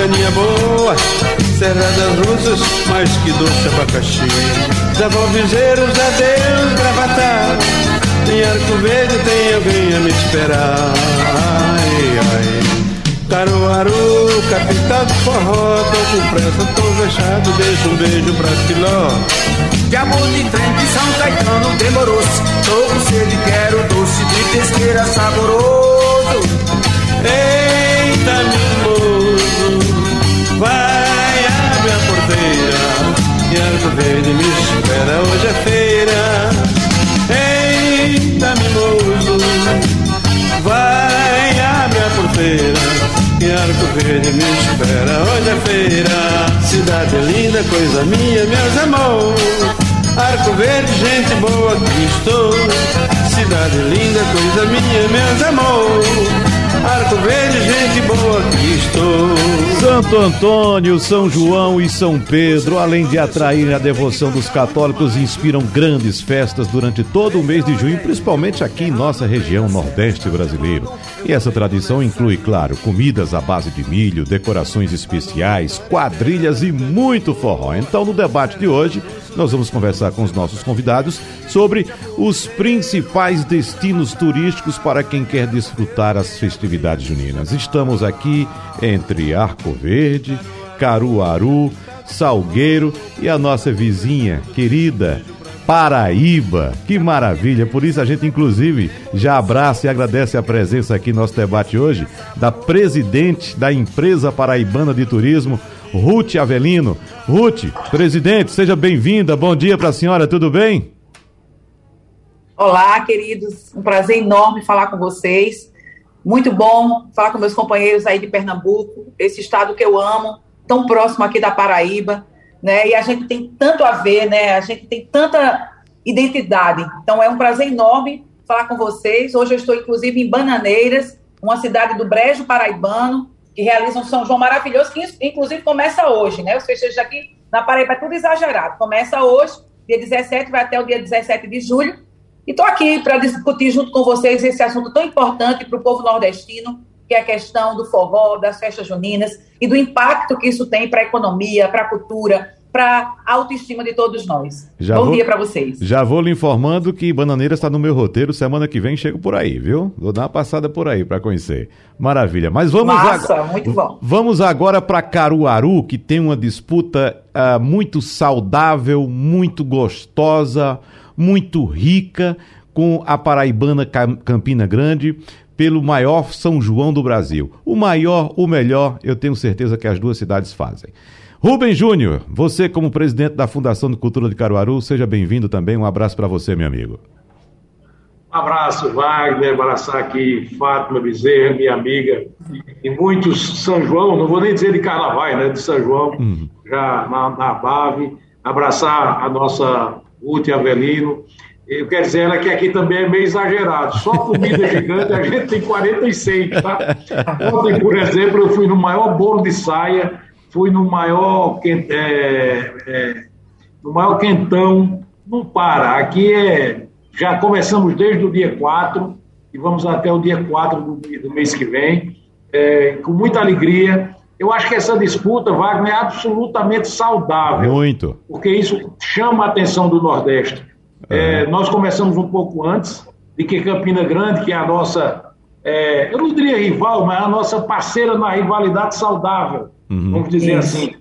caninha boa, Serra das Russas, mais que doce abacaxi. Devolvizeiros, adeus, gravatar. Em Arco Verde tem alguém a me esperar. Ai, ai. Caruaru, capital do forró, tô com pressa, tô fechado, deixa um beijo pra Filó. De amor de trem de São Caetano demorou-se Tô com sede, quero doce de pesqueira saboroso Eita, Arco Verde me espera, hoje é feira Eita, mimoso, vai abre a porteira e Arco Verde me espera, hoje é feira Cidade linda, coisa minha, meus amores Arco Verde, gente boa que estou. Cidade linda, coisa minha, meus amor. Arco Verde, gente boa estou. Santo Antônio, São João e São Pedro, além de atrair a devoção dos católicos, inspiram grandes festas durante todo o mês de junho, principalmente aqui em nossa região nordeste brasileiro. E essa tradição inclui, claro, comidas à base de milho, decorações especiais, quadrilhas e muito forró. Então, no debate de hoje, nós vamos conversar com os nossos convidados sobre os principais destinos turísticos para quem quer desfrutar as festividades juninas. Estamos aqui entre Arco Verde, Caruaru, Salgueiro e a nossa vizinha querida Paraíba. Que maravilha! Por isso a gente, inclusive, já abraça e agradece a presença aqui no nosso debate hoje da presidente da empresa paraibana de turismo, Ruth Avelino. Ruth, presidente, seja bem-vinda. Bom dia para a senhora, tudo bem? Olá, queridos. Um prazer enorme falar com vocês. Muito bom falar com meus companheiros aí de Pernambuco, esse estado que eu amo, tão próximo aqui da Paraíba, né? E a gente tem tanto a ver, né? A gente tem tanta identidade. Então é um prazer enorme falar com vocês. Hoje eu estou inclusive em Bananeiras, uma cidade do Brejo Paraibano, que realiza um São João maravilhoso, que inclusive começa hoje, né? Os festejos aqui na Paraíba é tudo exagerado. Começa hoje, dia 17, vai até o dia 17 de julho. E estou aqui para discutir junto com vocês esse assunto tão importante para o povo nordestino, que é a questão do forró, das festas juninas e do impacto que isso tem para a economia, para a cultura, para a autoestima de todos nós. Já Bom vou, dia para vocês. Já vou lhe informando que Bananeira está no meu roteiro. Semana que vem chego por aí, viu? Vou dar uma passada por aí para conhecer. Maravilha. Mas vamos Massa, agora. muito bom. Vamos agora para Caruaru, que tem uma disputa uh, muito saudável, muito gostosa, muito rica com a paraibana Campina Grande pelo maior São João do Brasil. O maior, o melhor, eu tenho certeza que as duas cidades fazem. Rubem Júnior, você como presidente da Fundação de Cultura de Caruaru, seja bem-vindo também. Um abraço para você, meu amigo. Um abraço, Wagner, abraçar aqui Fátima Bezerra, minha amiga, e muitos São João, não vou nem dizer de Carnaval, né, de São João, uhum. já na, na Bave, abraçar a nossa Ruth Avelino, eu quero dizer ela que aqui também é meio exagerado. Só comida gigante a gente tem 46, tá? Ontem, por exemplo, eu fui no maior bolo de saia fui no maior, é, é, no maior quentão, não para. Aqui é. Já começamos desde o dia 4 e vamos até o dia 4 do, do mês que vem, é, com muita alegria. Eu acho que essa disputa, Wagner, é absolutamente saudável. Muito. Porque isso chama a atenção do Nordeste. É, nós começamos um pouco antes de que Campina Grande, que é a nossa, é, eu não diria rival, mas a nossa parceira na rivalidade saudável uhum. vamos dizer Isso. assim.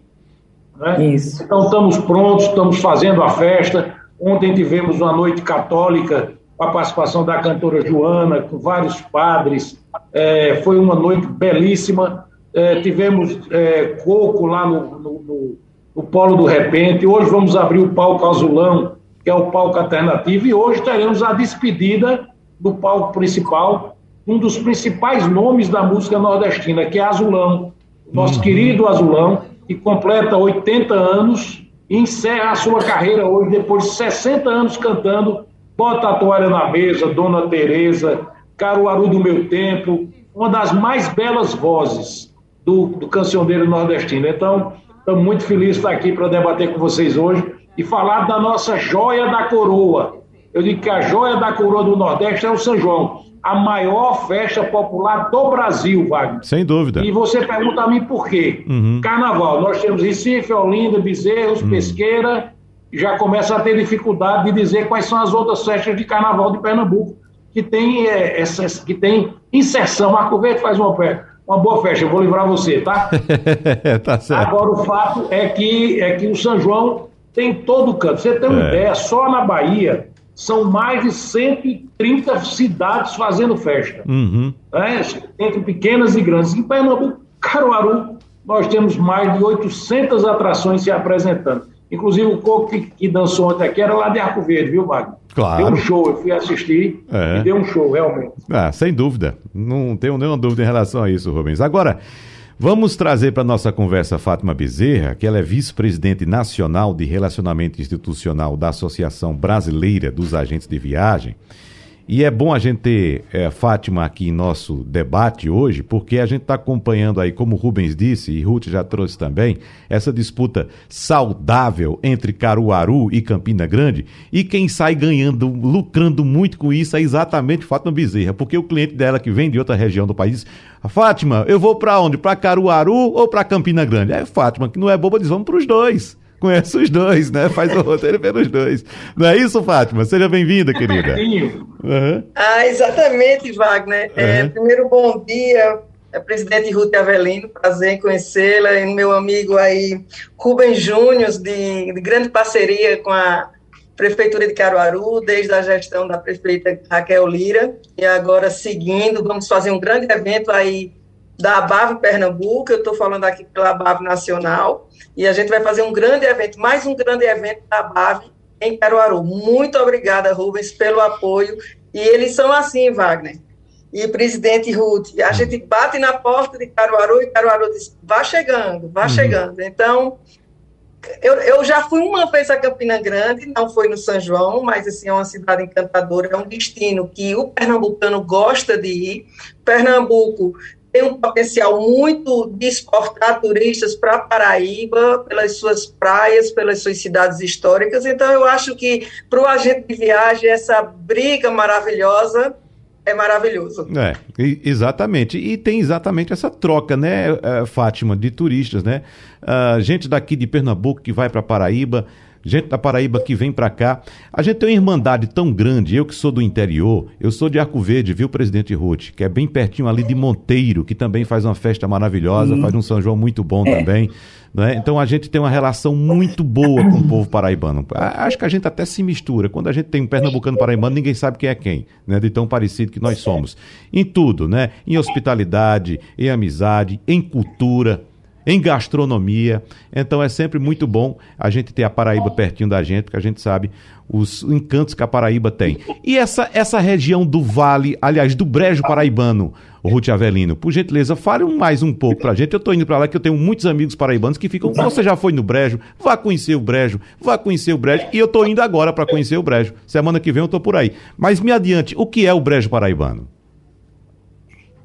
Né? Isso. Então estamos prontos, estamos fazendo a festa. Ontem tivemos uma noite católica com a participação da cantora Joana, com vários padres. É, foi uma noite belíssima. É, tivemos é, coco lá no, no, no, no, Polo do Repente. Hoje vamos abrir o palco azulão, que que é o palco alternativo, e hoje teremos a despedida do palco principal, um dos principais nomes da música nordestina, que é Azulão, nosso uhum. querido Azulão, que completa 80 anos e encerra a sua carreira hoje, depois de 60 anos cantando Bota a Toalha na Mesa, Dona Tereza, Caruaru do Meu Tempo, uma das mais belas vozes do, do cancioneiro nordestino. Então, estamos muito felizes de estar aqui para debater com vocês hoje e falar da nossa joia da coroa. Eu digo que a joia da coroa do Nordeste é o São João, a maior festa popular do Brasil, Wagner. Sem dúvida. E você pergunta a mim por quê? Uhum. Carnaval. Nós temos Recife, Olinda, Bezerros, uhum. Pesqueira, já começa a ter dificuldade de dizer quais são as outras festas de carnaval de Pernambuco que tem, é, essa, que tem inserção. Marco Verde faz uma, uma boa festa, eu vou livrar você, tá? tá certo. Agora, o fato é que, é que o São João tem todo o canto. Você tem uma é. ideia, só na Bahia são mais de 130 cidades fazendo festa. Uhum. É, entre pequenas e grandes. Em Pernambuco, Caruaru, nós temos mais de 800 atrações se apresentando. Inclusive, o coco que, que, dançou ontem aqui era lá de Arco Verde, viu, Wagner? Claro. Deu um show, eu fui assistir é. e deu um show, realmente. Ah, sem dúvida. Não tenho nenhuma dúvida em relação a isso, Rubens. Agora, vamos trazer para nossa conversa Fátima Bezerra, que ela é vice-presidente nacional de relacionamento institucional da Associação Brasileira dos Agentes de Viagem. E é bom a gente ter é, Fátima aqui em nosso debate hoje, porque a gente está acompanhando aí, como Rubens disse, e Ruth já trouxe também, essa disputa saudável entre Caruaru e Campina Grande. E quem sai ganhando, lucrando muito com isso é exatamente Fátima Bezerra, porque o cliente dela que vem de outra região do país, Fátima, eu vou para onde? Para Caruaru ou para Campina Grande? É Fátima, que não é boba, diz vamos para os dois conhece os dois, né? Faz o roteiro pelos dois. Não é isso, Fátima? Seja bem-vinda, querida. Uhum. Ah, exatamente, Wagner. Uhum. É, primeiro, bom dia, é, presidente Ruth Avelino, prazer em conhecê-la, e meu amigo aí, Rubens Júnior, de, de grande parceria com a Prefeitura de Caruaru, desde a gestão da prefeita Raquel Lira, e agora seguindo, vamos fazer um grande evento aí da ABAV Pernambuco, eu estou falando aqui pela ABAV Nacional, e a gente vai fazer um grande evento, mais um grande evento da ABAV em Caruaru. Muito obrigada, Rubens, pelo apoio. E eles são assim, Wagner. E presidente Ruth, a gente bate na porta de Caruaru e Caruaru diz: vá chegando, vá uhum. chegando. Então, eu, eu já fui uma vez a Campina Grande, não foi no São João, mas assim, é uma cidade encantadora, é um destino que o pernambucano gosta de ir. Pernambuco tem um potencial muito de exportar turistas para Paraíba, pelas suas praias, pelas suas cidades históricas. Então, eu acho que para o agente de viagem, essa briga maravilhosa é maravilhoso. É, exatamente. E tem exatamente essa troca, né, eh, Fátima, de turistas, né? Uh, gente daqui de Pernambuco que vai para Paraíba gente da Paraíba que vem para cá. A gente tem uma irmandade tão grande, eu que sou do interior, eu sou de Arco Verde, viu, presidente Ruth, que é bem pertinho ali de Monteiro, que também faz uma festa maravilhosa, faz um São João muito bom é. também. Né? Então a gente tem uma relação muito boa com o povo paraibano. Acho que a gente até se mistura. Quando a gente tem um pernambucano paraibano, ninguém sabe quem é quem, né? de tão parecido que nós somos. Em tudo, né? Em hospitalidade, em amizade, em cultura, em gastronomia. Então é sempre muito bom a gente ter a Paraíba pertinho da gente, porque a gente sabe os encantos que a Paraíba tem. E essa, essa região do Vale, aliás, do Brejo Paraibano, Ruth Avelino, por gentileza, fale mais um pouco pra gente. Eu tô indo para lá que eu tenho muitos amigos paraibanos que ficam, você já foi no Brejo, vá conhecer o Brejo, vá conhecer o Brejo, e eu tô indo agora para conhecer o Brejo. Semana que vem eu tô por aí. Mas me adiante, o que é o Brejo Paraibano?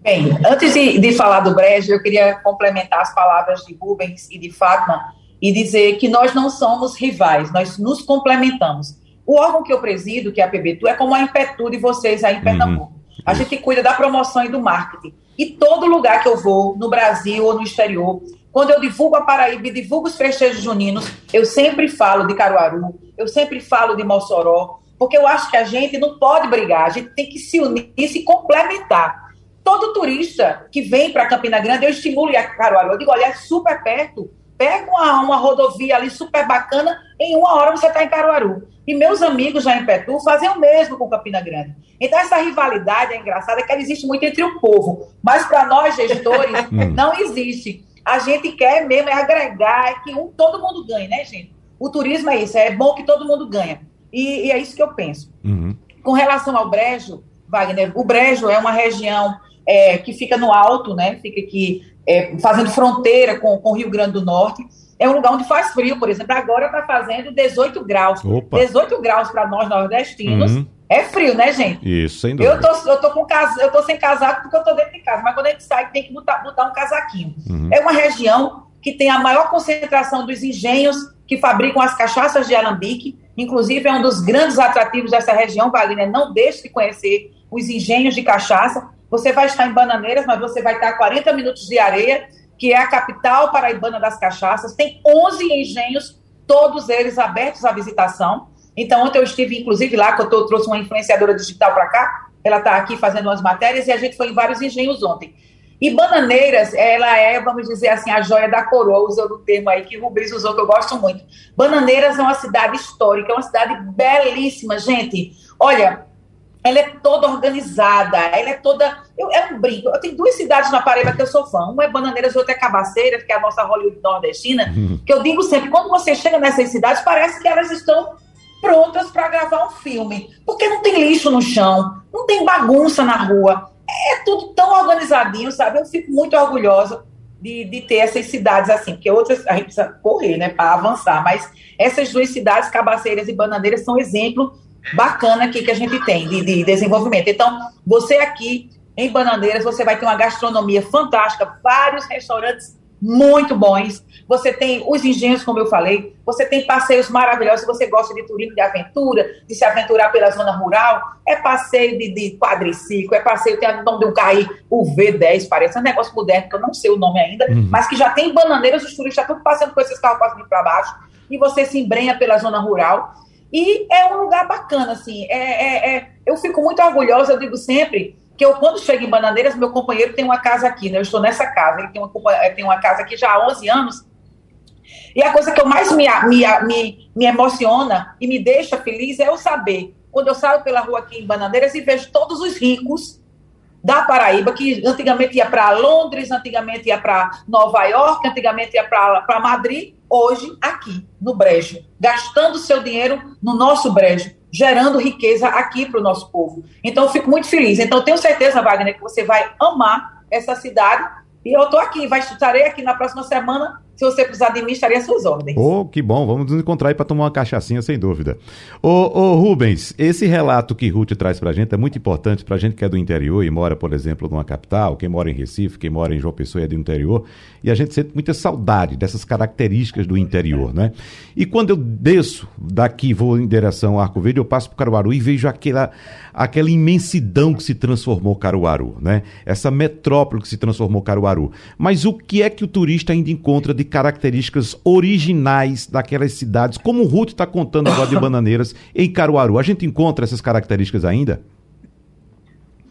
Bem, antes de, de falar do Brejo, eu queria complementar as palavras de Rubens e de Fátima e dizer que nós não somos rivais, nós nos complementamos. O órgão que eu presido, que é a PBTU, é como a Impetu de vocês aí em uhum. Pernambuco. Uhum. A gente cuida da promoção e do marketing. E todo lugar que eu vou, no Brasil ou no exterior, quando eu divulgo a Paraíba e divulgo os festejos juninos, eu sempre falo de Caruaru, eu sempre falo de Mossoró, porque eu acho que a gente não pode brigar, a gente tem que se unir e se complementar todo turista que vem para Campina Grande, eu estimulo a Caruaru. Eu digo, olha, é super perto. Pega uma, uma rodovia ali super bacana, em uma hora você está em Caruaru. E meus amigos já em Petu fazem o mesmo com Campina Grande. Então, essa rivalidade é engraçada, que ela existe muito entre o povo. Mas para nós, gestores, hum. não existe. A gente quer mesmo é agregar, é que um, todo mundo ganhe, né, gente? O turismo é isso, é bom que todo mundo ganha. E, e é isso que eu penso. Uhum. Com relação ao Brejo, Wagner, o Brejo é uma região é, que fica no alto, né? Fica aqui é, fazendo fronteira com, com o Rio Grande do Norte. É um lugar onde faz frio, por exemplo. Agora está fazendo 18 graus. Opa. 18 graus para nós nordestinos. Uhum. É frio, né, gente? Isso, sem dúvida. Eu tô, eu tô, com casa, eu tô sem casaco porque eu tô dentro de casa, mas quando a gente sai, tem que botar, botar um casaquinho. Uhum. É uma região que tem a maior concentração dos engenhos que fabricam as cachaças de alambique. Inclusive, é um dos grandes atrativos dessa região, Wagner. Não deixe de conhecer os engenhos de cachaça. Você vai estar em Bananeiras, mas você vai estar a 40 minutos de areia, que é a capital paraibana das cachaças. Tem 11 engenhos, todos eles abertos à visitação. Então, ontem eu estive, inclusive, lá, que eu trouxe uma influenciadora digital para cá, ela está aqui fazendo umas matérias, e a gente foi em vários engenhos ontem. E Bananeiras, ela é, vamos dizer assim, a joia da coroa, usando o termo aí que Rubens usou, que eu gosto muito. Bananeiras é uma cidade histórica, é uma cidade belíssima, gente. Olha, ela é toda organizada, ela é toda. Eu, é um brinco. Eu tenho duas cidades na Paraíba que eu sou fã. Uma é Bananeiras, outra é Cabaceiras, que é a nossa Hollywood nordestina. Que eu digo sempre, quando você chega nessas cidades, parece que elas estão prontas para gravar um filme. Porque não tem lixo no chão, não tem bagunça na rua. É tudo tão organizadinho, sabe? Eu fico muito orgulhosa de, de ter essas cidades assim, porque outras a gente precisa correr, né, para avançar. Mas essas duas cidades, Cabaceiras e Bananeiras, são exemplo bacana aqui que a gente tem de, de desenvolvimento. Então, você aqui em Bananeiras, você vai ter uma gastronomia fantástica, vários restaurantes muito bons. Você tem os engenhos, como eu falei, você tem passeios maravilhosos. Se você gosta de turismo de aventura, de se aventurar pela zona rural, é passeio de, de quadriciclo, é passeio, tem o nome de um carro o V10, parece um negócio moderno, que eu não sei o nome ainda, uhum. mas que já tem bananeiras, os turistas estão passando com esses carros passando para baixo, e você se embrenha pela zona rural. E é um lugar bacana, assim. É, é, é, eu fico muito orgulhosa, eu digo sempre, que eu, quando chego em Bananeiras, meu companheiro tem uma casa aqui, né? Eu estou nessa casa, ele tem uma, eh, tem uma casa aqui já há 11 anos. E a coisa que eu mais me, me, me, me emociona e me deixa feliz é eu saber, quando eu saio pela rua aqui em Bananeiras e vejo todos os ricos da Paraíba, que antigamente ia para Londres, antigamente ia para Nova York, antigamente ia para Madrid, hoje aqui, no Brejo, gastando seu dinheiro no nosso Brejo, gerando riqueza aqui para o nosso povo. Então, eu fico muito feliz. Então, tenho certeza, Wagner, que você vai amar essa cidade. E eu estou aqui, vai, estarei aqui na próxima semana se você precisar de mim, estaria às suas ordens. Oh, que bom. Vamos nos encontrar aí para tomar uma cachaçinha, sem dúvida. Ô, ô, Rubens, esse relato que Ruth traz para a gente é muito importante para a gente que é do interior e mora, por exemplo, numa capital, quem mora em Recife, quem mora em João Pessoa e é do interior, e a gente sente muita saudade dessas características do interior, né? E quando eu desço daqui, vou em direção ao Arco Verde, eu passo para Caruaru e vejo aquela, aquela imensidão que se transformou Caruaru, né? Essa metrópole que se transformou Caruaru. Mas o que é que o turista ainda encontra de de características originais daquelas cidades, como o Ruth está contando agora de Bananeiras em Caruaru. A gente encontra essas características ainda?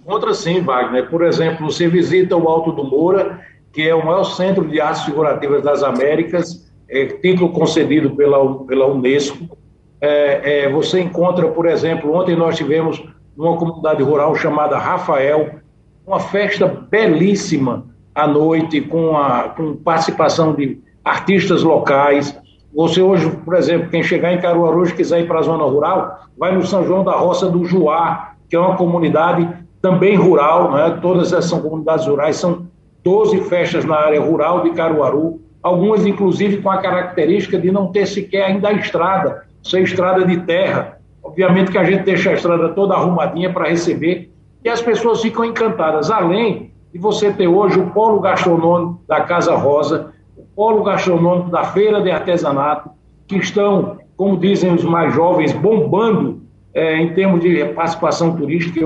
Encontra sim, Wagner. Por exemplo, você visita o Alto do Moura, que é o maior centro de artes figurativas das Américas, é, título concedido pela, pela Unesco. É, é, você encontra, por exemplo, ontem nós tivemos numa comunidade rural chamada Rafael, uma festa belíssima à noite, com, a, com participação de artistas locais. Você hoje, por exemplo, quem chegar em Caruaru e quiser ir para a zona rural, vai no São João da Roça do Juá, que é uma comunidade também rural, né? todas essas são comunidades rurais, são 12 festas na área rural de Caruaru, algumas inclusive com a característica de não ter sequer ainda a estrada, ser estrada de terra. Obviamente que a gente deixa a estrada toda arrumadinha para receber e as pessoas ficam encantadas. Além de você ter hoje o polo gastronômico da Casa Rosa, o polo gastronômico da Feira de Artesanato, que estão, como dizem os mais jovens, bombando é, em termos de participação turística.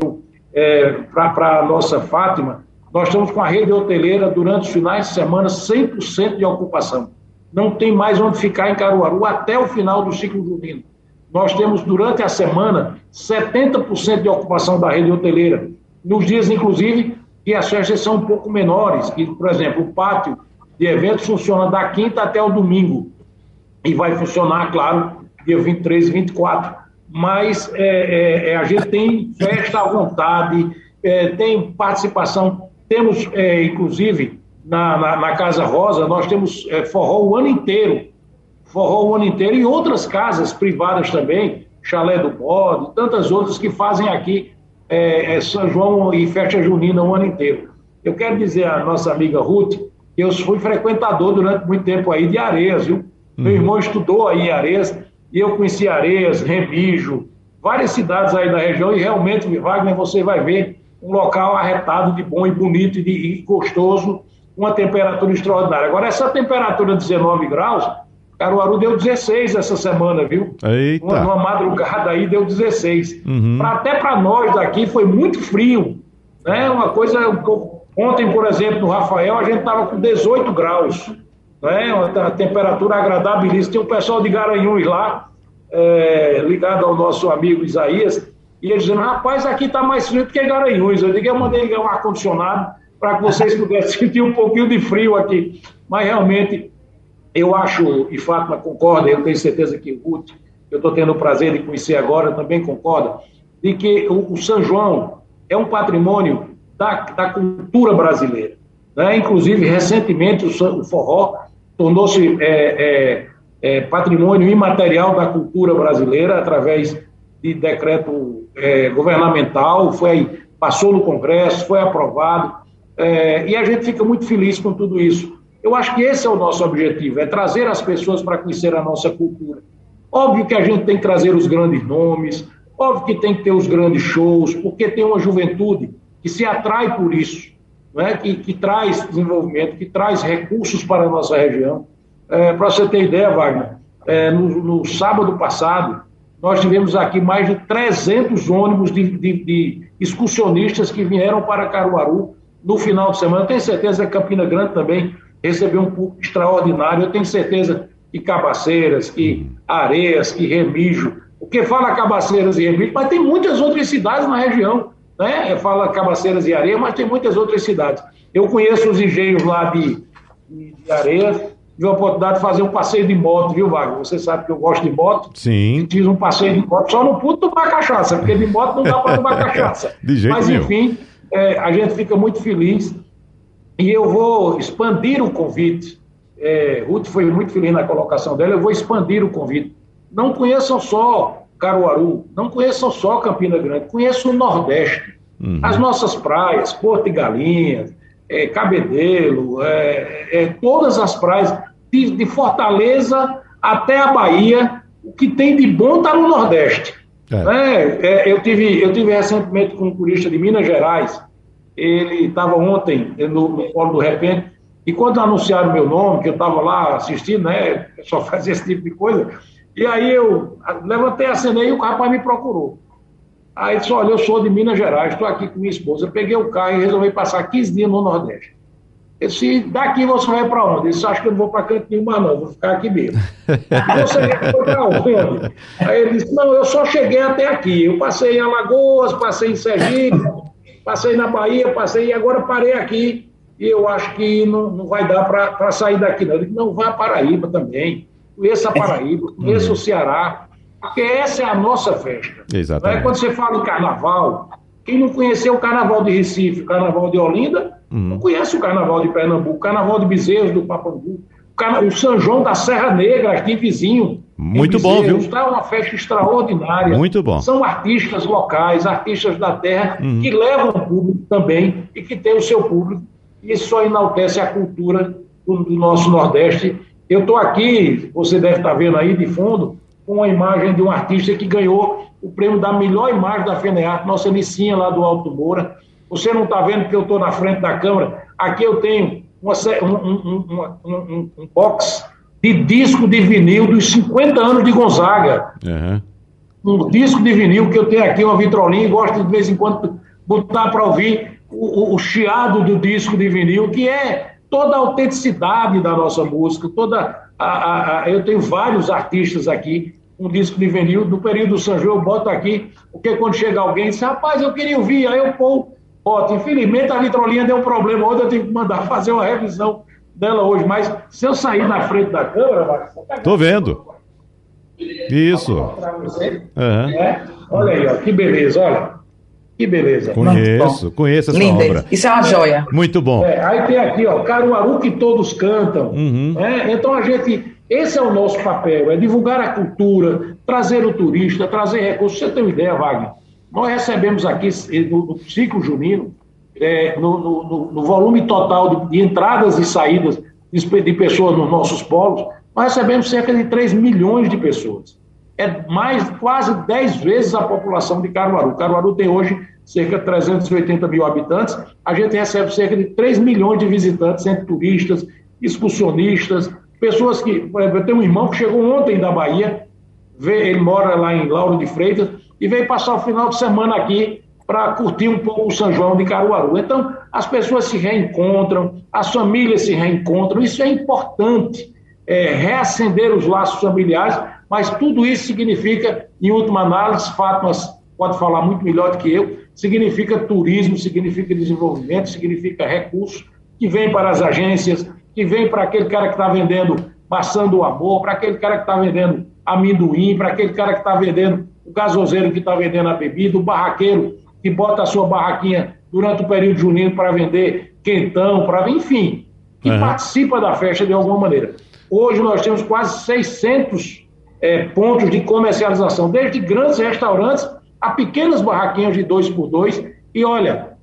É, Para a nossa Fátima, nós estamos com a rede hoteleira durante os finais de semana 100% de ocupação. Não tem mais onde ficar em Caruaru até o final do ciclo junino. Nós temos durante a semana 70% de ocupação da rede hoteleira. Nos dias, inclusive, que as festas são um pouco menores, que, por exemplo, o pátio de eventos funciona da quinta até o domingo, e vai funcionar, claro, dia 23 e 24. Mas é, é, é, a gente tem festa à vontade, é, tem participação, temos, é, inclusive, na, na, na, Casa Rosa, nós temos é, forró o ano inteiro, forró o ano inteiro, e outras casas privadas também, Chalé do Bode, tantas outras que fazem aqui é, é, São João e festa junina o ano inteiro. Eu quero dizer à nossa amiga Ruth que eu fui frequentador durante muito tempo aí de Areias, viu? Uhum. Meu irmão estudou aí em Areias e eu conheci Areias, Remijo, várias cidades aí da região e realmente, Wagner, você vai ver um local arretado de bom e bonito e, de, e gostoso, uma temperatura extraordinária. Agora, essa temperatura de 19 graus, Caruaru deu 16 essa semana, viu? Eita. Uma, uma madrugada aí deu 16. Uhum. Pra, até para nós daqui foi muito frio. Né? Uma coisa. Ontem, por exemplo, no Rafael, a gente estava com 18 graus. Né? Uma, temperatura agradável. Tem um pessoal de Garanhuns lá, é, ligado ao nosso amigo Isaías, e ele dizendo: rapaz, aqui está mais frio do que Garanhuns. Eu digo: eu mandei ligar um ar-condicionado para que vocês pudessem sentir um pouquinho de frio aqui. Mas realmente eu acho, e Fátima concorda, eu tenho certeza que o Ruth, eu estou tendo o prazer de conhecer agora, também concorda, de que o, o São João é um patrimônio da, da cultura brasileira. Né? Inclusive, recentemente, o, o forró tornou-se é, é, é, patrimônio imaterial da cultura brasileira através de decreto é, governamental, foi, passou no Congresso, foi aprovado, é, e a gente fica muito feliz com tudo isso. Eu acho que esse é o nosso objetivo, é trazer as pessoas para conhecer a nossa cultura. Óbvio que a gente tem que trazer os grandes nomes, óbvio que tem que ter os grandes shows, porque tem uma juventude que se atrai por isso, né? que, que traz desenvolvimento, que traz recursos para a nossa região. É, para você ter ideia, Wagner, é, no, no, sábado passado, nós tivemos aqui mais de 300 ônibus de, de, de excursionistas que vieram para Caruaru no final de semana. Eu tenho certeza que Campina Grande também recebeu um público extraordinário. Eu tenho certeza que Cabaceiras, que Areias, que Remígio, porque fala Cabaceiras e Remígio, mas tem muitas outras cidades na região, né? Fala Cabaceiras e Areias, mas tem muitas outras cidades. Eu conheço os engenhos lá de, de, de Areias, tive a oportunidade de fazer um passeio de moto, viu, Wagner? Você sabe que eu gosto de moto. Sim. Fiz um passeio de moto, só não pude tomar cachaça, porque de moto não dá para tomar cachaça. de jeito Mas, enfim, é, a gente fica muito feliz e eu vou expandir o convite. É, Ruth foi muito feliz na colocação dela, eu vou expandir o convite. Não conheçam só Caruaru, não conheçam só Campina Grande, conheçam o Nordeste. Uhum. As nossas praias, Porto e Galinhas, é, Cabedelo, é, é, todas as praias, de, de, Fortaleza até a Bahia, o que tem de bom está no Nordeste. É. eu, tive, eu tive recentemente com um turista de Minas Gerais, ele estava ontem no, no Fórum do Repente, e quando anunciaram meu nome, que eu estava lá assistindo, né, só fazia esse tipo de coisa, e aí eu levantei a cena e o rapaz me procurou. Aí ele disse, olha, eu sou de Minas Gerais, estou aqui com minha esposa, eu peguei o carro e resolvi passar 15 dias no Nordeste. Eu disse, daqui você vai para onde? Ele disse, acho que eu não vou para canto nenhum mais não, vou ficar aqui mesmo. você foi para onde? Aí ele disse, não, eu só cheguei até aqui, eu passei em Alagoas, passei em Sergipe, passei na Bahia, passei e agora parei aqui e eu acho que não, não vai dar para sair daqui não. Eu digo, não, vá a Paraíba também, conheça a Paraíba, conheça o Ceará, porque essa é a nossa festa. Exatamente. É? Quando você fala em carnaval, quem não conheceu o carnaval de Recife, o carnaval de Olinda, uhum. não conhece o carnaval de Pernambuco, o carnaval de Bezerros, do Papangu, o São João da Serra Negra, aqui vizinho. Muito bom, viu? Está uma festa extraordinária. Muito bom. São artistas locais, artistas da terra, uhum. que levam o público também e que tem o seu público. E isso só enaltece a cultura do, do nosso Nordeste. Eu estou aqui, você deve estar vendo aí de fundo, com a imagem de um artista que ganhou o prêmio da melhor imagem da FENEARTE, nossa Licinha lá do Alto Moura. Você não está vendo que eu estou na frente da câmera? Aqui eu tenho uma, um, um, um, um, box de disco de vinil dos 50 anos de Gonzaga. Uhum. Um disco de vinil que eu tenho aqui, uma vitrolinha, e gosto de vez em quando botar para ouvir o, o, chiado do disco de vinil, que é toda a autenticidade da nossa música, toda a, a, a, eu tenho vários artistas aqui, um disco de vinil, no período do São João eu boto aqui, porque quando chega alguém diz, rapaz, eu queria ouvir, aí eu pô, boto. Infelizmente a vitrolinha deu um problema, hoje eu tenho que mandar fazer uma revisão dela hoje, mas se eu sair na frente da câmera, Tô vendo. Isso. Uhum. É? Olha aí, ó, que beleza, olha. Que beleza. Conheço, conheço essa Linda. obra. Isso é uma joia. Muito bom. É, aí tem aqui, ó, Caruaru que todos cantam. Uhum. Né? Então a gente Esse é o nosso papel, é divulgar a cultura, trazer o turista, trazer recursos. Você tem uma ideia, Wagner? Nós recebemos aqui, no, no ciclo junino, é, no, no, no, volume total de, de, entradas e saídas de, pessoas nos nossos polos, nós recebemos cerca de 3 milhões de pessoas. É mais, quase 10 vezes a população de Caruaru. Caruaru tem hoje cerca de 380 mil habitantes. A gente recebe cerca de 3 milhões de visitantes, entre turistas, excursionistas, pessoas que. Eu tenho um irmão que chegou ontem da Bahia, ele mora lá em Lauro de Freitas, e veio passar o final de semana aqui para curtir um pouco o São João de Caruaru. Então, as pessoas se reencontram, as famílias se reencontram, isso é importante, é, reacender os laços familiares, mas tudo isso significa, em última análise, Fátima pode falar muito melhor do que eu, significa turismo, significa desenvolvimento, significa recursos que vêm para as agências, que vêm para aquele cara que está vendendo passando o amor, para aquele cara que está vendendo amendoim, para aquele cara que está vendendo o gasoseiro que está vendendo a bebida, o barraqueiro que bota a sua barraquinha durante o período junino para vender quentão, para enfim, que uhum. participa da festa de alguma maneira. Hoje nós temos quase 600 é, pontos de comercialização, desde grandes restaurantes a pequenas barraquinhas de dois por dois. E olha,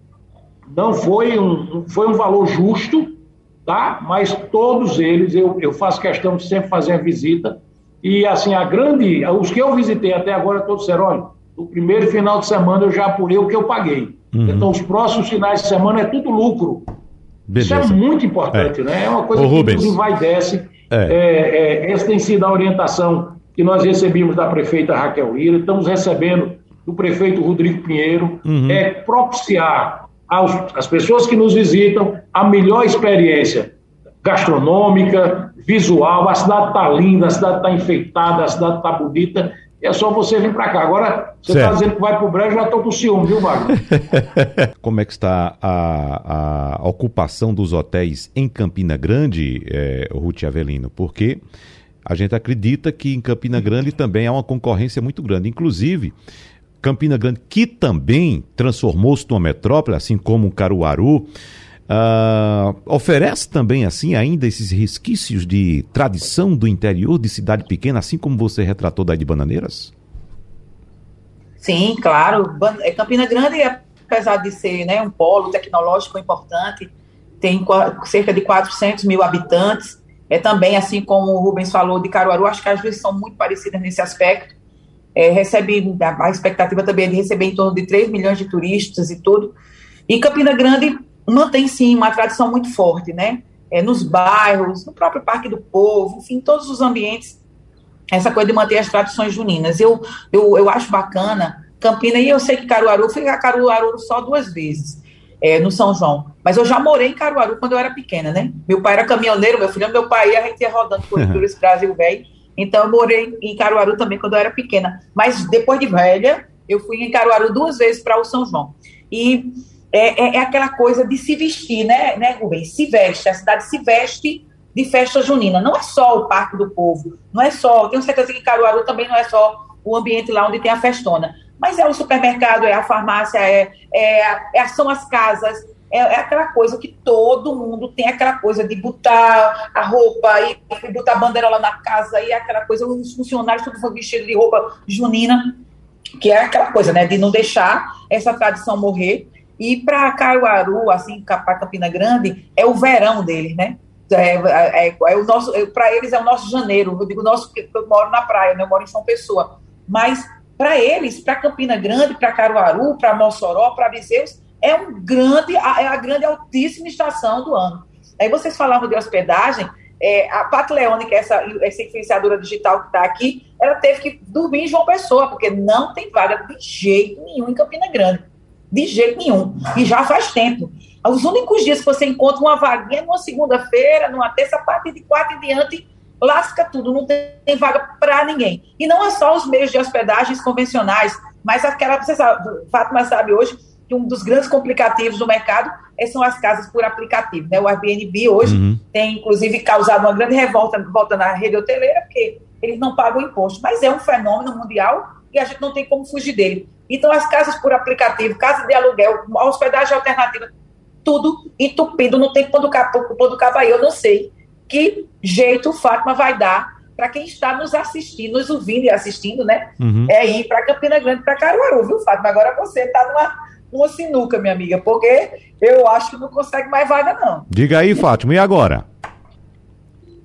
não foi um, foi um valor justo, tá? Mas todos eles, eu, eu faço questão de sempre fazer a visita. E assim, a grande, os que eu visitei até agora, todos disseram, olha, no primeiro final de semana eu já apurei o que eu paguei. Uhum. Então, os próximos finais de semana é tudo lucro. Beleza. Isso é muito importante, é. né? É uma coisa Ô, que Rubens. envaidece. É. É, é, essa tem sido a orientação que nós recebemos da prefeita Raquel Ira, estamos recebendo do prefeito Rodrigo Pinheiro, uhum. é propiciar aos, às pessoas que nos visitam a melhor experiência gastronômica, visual. A cidade está linda, a cidade está enfeitada, a cidade está bonita. É só você vir para cá. Agora, você está dizendo que vai para o Brejo, já estou com ciúme, viu, Wagner? Como é que está a, a, ocupação dos hotéis em Campina Grande, é, Ruth Avelino? Porque a gente acredita que em Campina Grande também há uma concorrência muito grande. Inclusive, Campina Grande, que também transformou-se numa metrópole, assim como Caruaru, uh, oferece também assim ainda esses resquícios de tradição do interior de cidade pequena, assim como você retratou da de Bananeiras? Sim, claro. É, Campina Grande, apesar de ser né, um polo tecnológico importante, tem cerca de 400 mil habitantes. É também, assim como o Rubens falou de Caruaru, acho que as vezes são muito parecidas nesse aspecto é, recebe, a, expectativa também é de receber em torno de 3 milhões de turistas e tudo. E Campina Grande mantém, sim, uma tradição muito forte, né? É, nos bairros, no próprio Parque do Povo, enfim, todos os ambientes, essa coisa de manter as tradições juninas. Eu, eu, eu acho bacana Campina, e eu sei que Caruaru, fui a Caruaru só duas vezes, é, no São João. Mas eu já morei em Caruaru quando eu era pequena, né? Meu pai era caminhoneiro, meu filho, meu pai, a gente ia rodando por, por esse Brasil velho. Então, eu morei em Caruaru também quando eu era pequena. Mas depois de velha, eu fui em Caruaru duas vezes para o São João. E é, é, aquela coisa de se vestir, né, né, Rubens? Se veste, a cidade se veste de festa junina. Não é só o Parque do Povo, não é só. Tenho certeza que Caruaru também não é só o ambiente lá onde tem a festona. Mas é o supermercado, é a farmácia, é, é, é são as casas, é, é, aquela coisa que todo mundo tem aquela coisa de botar a roupa e, botar a bandeirola na casa e aquela coisa, os funcionários tudo vestidos de roupa junina, que é aquela coisa, né, de não deixar essa tradição morrer. E para Caruaru, assim, para Campina Grande, é o verão deles, né? É, é, é, é o nosso, é, para eles é o nosso janeiro. Eu digo nosso porque eu moro na praia, né? eu moro em São Pessoa. Mas para eles, para Campina Grande, para Caruaru, para Mossoró, para Viseus, é um grande, é a grande altíssima estação do ano. Aí vocês falavam de hospedagem, é, a Pat Leone, que é essa, essa influenciadora digital que está aqui, ela teve que dormir em João Pessoa, porque não tem vaga de jeito nenhum em Campina Grande. De jeito nenhum. E já faz tempo. Os únicos dias que você encontra uma vaguinha numa segunda-feira, numa terça, a partir de quatro em diante, lasca tudo, não tem, vaga para ninguém. E não é só os meios de hospedagens convencionais, mas aquela, você sabe, Fátima sabe hoje, que um dos grandes complicativos do mercado é, são as casas por aplicativo. Né? O Airbnb hoje uhum. tem, inclusive, causado uma grande revolta volta na rede hoteleira, porque eles não pagam imposto. Mas é um fenômeno mundial e a gente não tem como fugir dele. Então, as casas por aplicativo, casa de aluguel, hospedagem alternativa, tudo entupido, não tem quando o cabo vai, eu não sei que jeito o Fátima vai dar para quem está nos assistindo, nos ouvindo e assistindo, né? Uhum. É ir para Campina Grande, para Caruaru, viu, Fátima? Agora você está numa, numa sinuca, minha amiga, porque eu acho que não consegue mais vaga, não. Diga aí, Fátima, e agora?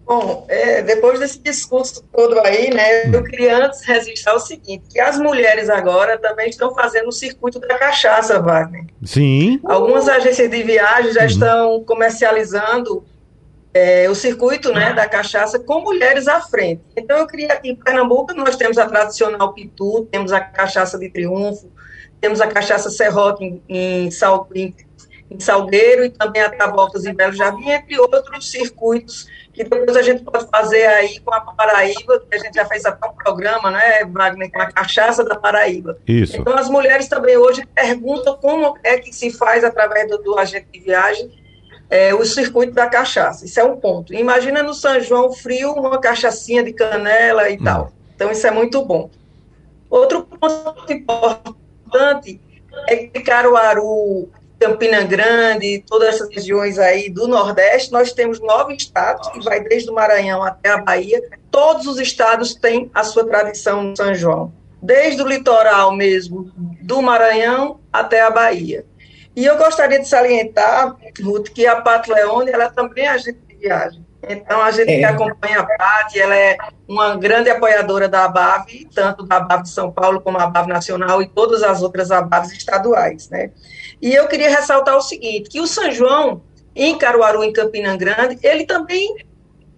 Bom, é, depois desse discurso todo aí, né, eu queria antes registrar o seguinte, que as mulheres agora também estão fazendo o circuito da cachaça, Wagner. Sim. Algumas agências de viagem já uhum. estão comercializando é, o circuito né, da cachaça com mulheres à frente. Então, eu queria aqui em Pernambuco, nós temos a tradicional Pitu, temos a cachaça de Triunfo, temos a cachaça Serrote em, em, em, em Salgueiro e também a Voltas em Belo Jardim, entre outros circuitos que depois a gente pode fazer aí com a Paraíba, que a gente já fez até um programa, né, Wagner, com a cachaça da Paraíba. Isso. Então, as mulheres também hoje perguntam como é que se faz através do, do agente de viagem é, o circuito da cachaça. Isso é um ponto. Imagina no São João frio uma cachaçinha de canela e hum. tal. Então, isso é muito bom. Outro ponto importante é que Caruaru Campina Grande, todas essas regiões aí do Nordeste, nós temos nove estados, que vai desde o Maranhão até a Bahia. Todos os estados têm a sua tradição no São João, desde o litoral mesmo, do Maranhão até a Bahia. E eu gostaria de salientar, Ruth, que a Pato Leone, ela também é agente de viagem. Então, a gente é. que acompanha a Pati, ela é uma grande apoiadora da ABAV, tanto da ABAV de São Paulo como a ABAV Nacional e todas as outras ABAVs estaduais, né? E eu queria ressaltar o seguinte, que o São João, em Caruaru, em Campina Grande, ele também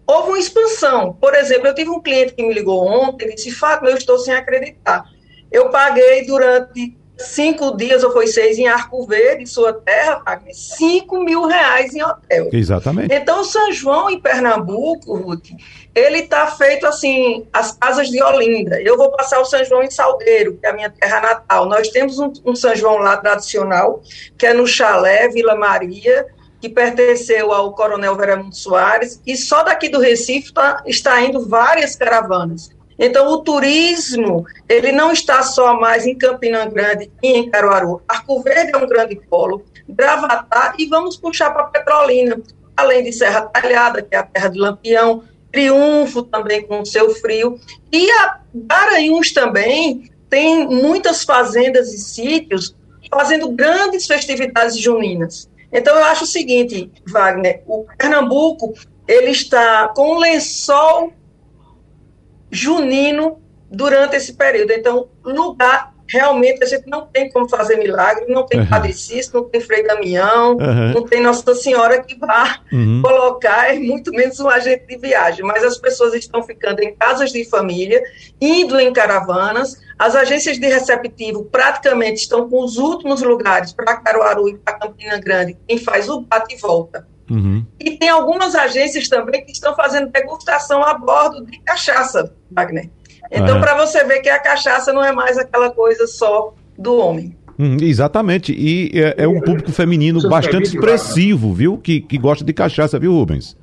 houve uma expansão. Por exemplo, eu tive um cliente que me ligou ontem e disse, Fátima, eu estou sem acreditar. Eu paguei durante cinco dias ou foi seis em Arco Verde, sua terra, paguei cinco mil reais em hotel. Exatamente. Então, São João, em Pernambuco, Ruth, ele está feito assim, as casas de Olinda. Eu vou passar o São João em Salgueiro, que é a minha terra natal. Nós temos um, um São João lá tradicional, que é no Chalé, Vila Maria, que pertenceu ao Coronel Veramundo Soares, e só daqui do Recife tá, está indo várias caravanas. Então, o turismo, ele não está só mais em Campina Grande e em Caruaru. Arco Verde é um grande polo, Gravatar, e vamos puxar para Petrolina, além de Serra Talhada, que é a terra de Lampião, Triunfo também com o seu frio, e a Garanhuns também tem muitas fazendas e sítios fazendo grandes festividades juninas. Então, eu acho o seguinte, Wagner, o Pernambuco, ele está com um lençol junino durante esse período. Então, lugar realmente a gente não tem como fazer milagre, não tem uhum. Padre não tem Frei Damião, uhum. não tem Nossa Senhora que vá uhum. colocar, muito menos um agente de viagem, mas as pessoas estão ficando em casas de família, indo em caravanas, as agências de receptivo praticamente estão com os últimos lugares para Caruaru e para Campina Grande, quem faz o bate e volta. Uhum. E tem algumas agências também que estão fazendo degustação a bordo de cachaça, Wagner. Então, para você ver que a cachaça não é mais aquela coisa só do homem. Hum, exatamente, e é, é, um público feminino Você bastante expressivo, viu? Que, que gosta de cachaça, viu, Rubens?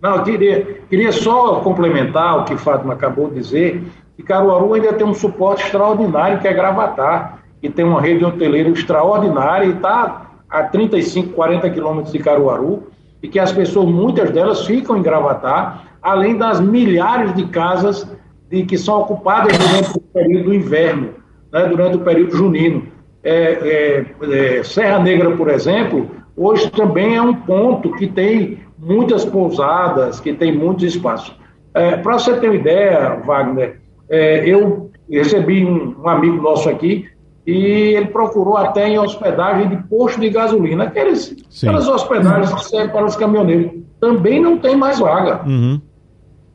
Não, eu queria, queria só complementar o que Fátima acabou de dizer, que Caruaru ainda tem um suporte extraordinário, que é Gravatar, que tem uma rede hoteleira extraordinária e está a 35, 40 quilômetros de Caruaru, e que as pessoas, muitas delas, ficam em Gravatar, além das milhares de casas de, que são ocupadas durante o período do inverno, né, durante o período junino. É, é, é, Serra Negra, por exemplo, hoje também é um ponto que tem muitas pousadas, que tem muitos espaços. É, Para você ter uma ideia, Wagner, é, eu recebi um, um, amigo nosso aqui e ele procurou até em hospedagem de posto de gasolina, aqueles, aquelas hospedagens que servem para os caminhoneiros. Também não tem mais vaga. Uhum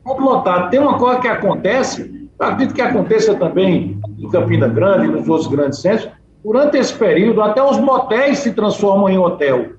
lotado. Tem uma coisa que acontece, acredito que aconteça também em Campina Grande e nos outros grandes centros, durante esse período, até os motéis se transformam em hotel.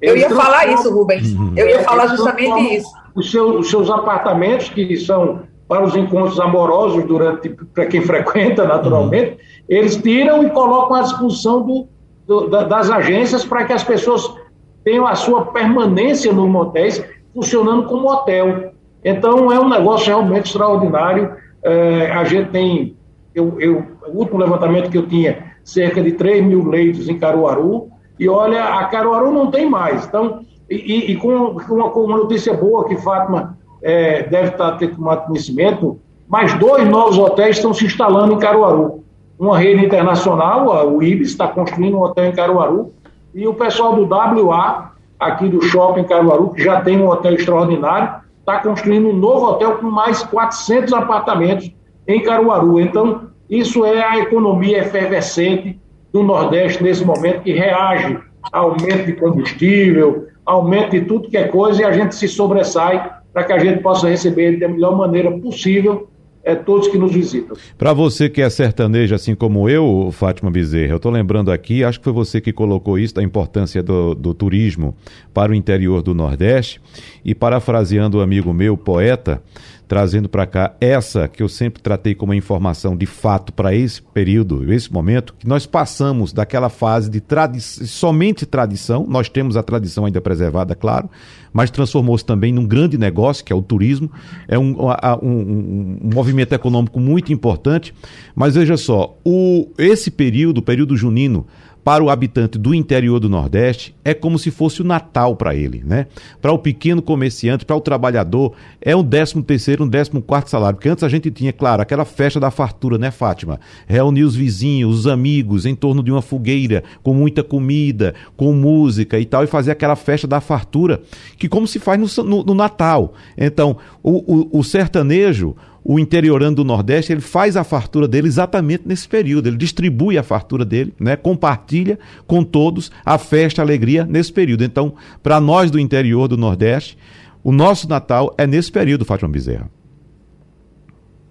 Eles Eu ia falar isso, Rubens. Eu ia falar justamente isso. Os seus, os seus apartamentos, que são para os encontros amorosos, durante para quem frequenta, naturalmente, uhum. eles tiram e colocam à disposição do, do, da, das agências para que as pessoas tenham a sua permanência nos motéis funcionando como hotel. Então, é um negócio realmente extraordinário. É, a gente tem, eu, eu, o último levantamento que eu tinha, cerca de 3 mil leitos em Caruaru, e olha, a Caruaru não tem mais. Então, e, e com, uma, com uma notícia boa que Fátima é, deve estar ter tomado conhecimento, mais dois novos hotéis estão se instalando em Caruaru. Uma rede internacional, o IBIS, está construindo um hotel em Caruaru, e o pessoal do WA, aqui do shopping Caruaru, que já tem um hotel extraordinário, está construindo um novo hotel com mais 400 apartamentos em Caruaru. Então, isso é a economia efervescente do Nordeste nesse momento, que reage ao aumento de combustível, aumento de tudo que é coisa, e a gente se sobressai para que a gente possa receber da melhor maneira possível é, todos que nos visitam. Para você que é sertanejo, assim como eu, Fátima Bezerra, eu estou lembrando aqui, acho que foi você que colocou isso, da importância do, do turismo para o interior do Nordeste, e parafraseando o amigo meu, poeta, trazendo para cá essa que eu sempre tratei como informação de fato para esse período, esse momento, que nós passamos daquela fase de tradi somente tradição, nós temos a tradição ainda preservada, claro, mas transformou-se também num grande negócio, que é o turismo, é um, um, um, um movimento econômico muito importante, mas veja só, o, esse período, o período junino, para o habitante do interior do Nordeste é como se fosse o Natal para ele, né? Para o pequeno comerciante, para o trabalhador, é um décimo terceiro, um décimo quarto salário. Porque antes a gente tinha, claro, aquela festa da fartura, né, Fátima? Reunir os vizinhos, os amigos em torno de uma fogueira, com muita comida, com música e tal, e fazer aquela festa da fartura, que como se faz no, no, no Natal. Então, o, o, o sertanejo, o interiorando do Nordeste, ele faz a fartura dele exatamente nesse período. Ele distribui a fartura dele, né? compartilha com todos a festa, a alegria nesse período. Então, para nós do interior do Nordeste, o nosso Natal é nesse período, Fátima Bezerra.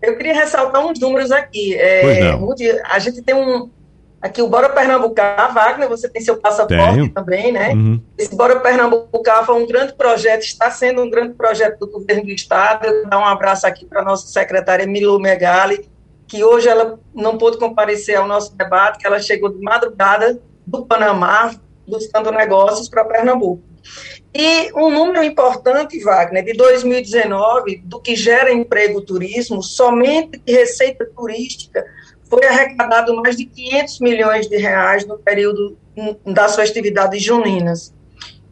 Eu queria ressaltar uns números aqui. É, a gente tem um, Aqui o Bora Pernambucar, Wagner, você tem seu passaporte Tenho. também, né? Uhum. Esse Bora Pernambucar foi um grande projeto, está sendo um grande projeto do governo do estado. Eu vou dar um abraço aqui para a nossa secretária Milu Megali, que hoje ela não pôde comparecer ao nosso debate, que ela chegou de madrugada do Panamá buscando negócios para Pernambuco. E um número importante, Wagner, de 2019, do que gera emprego turismo, somente de receita turística, foi arrecadado mais de 500 milhões de reais no período das festividades juninas.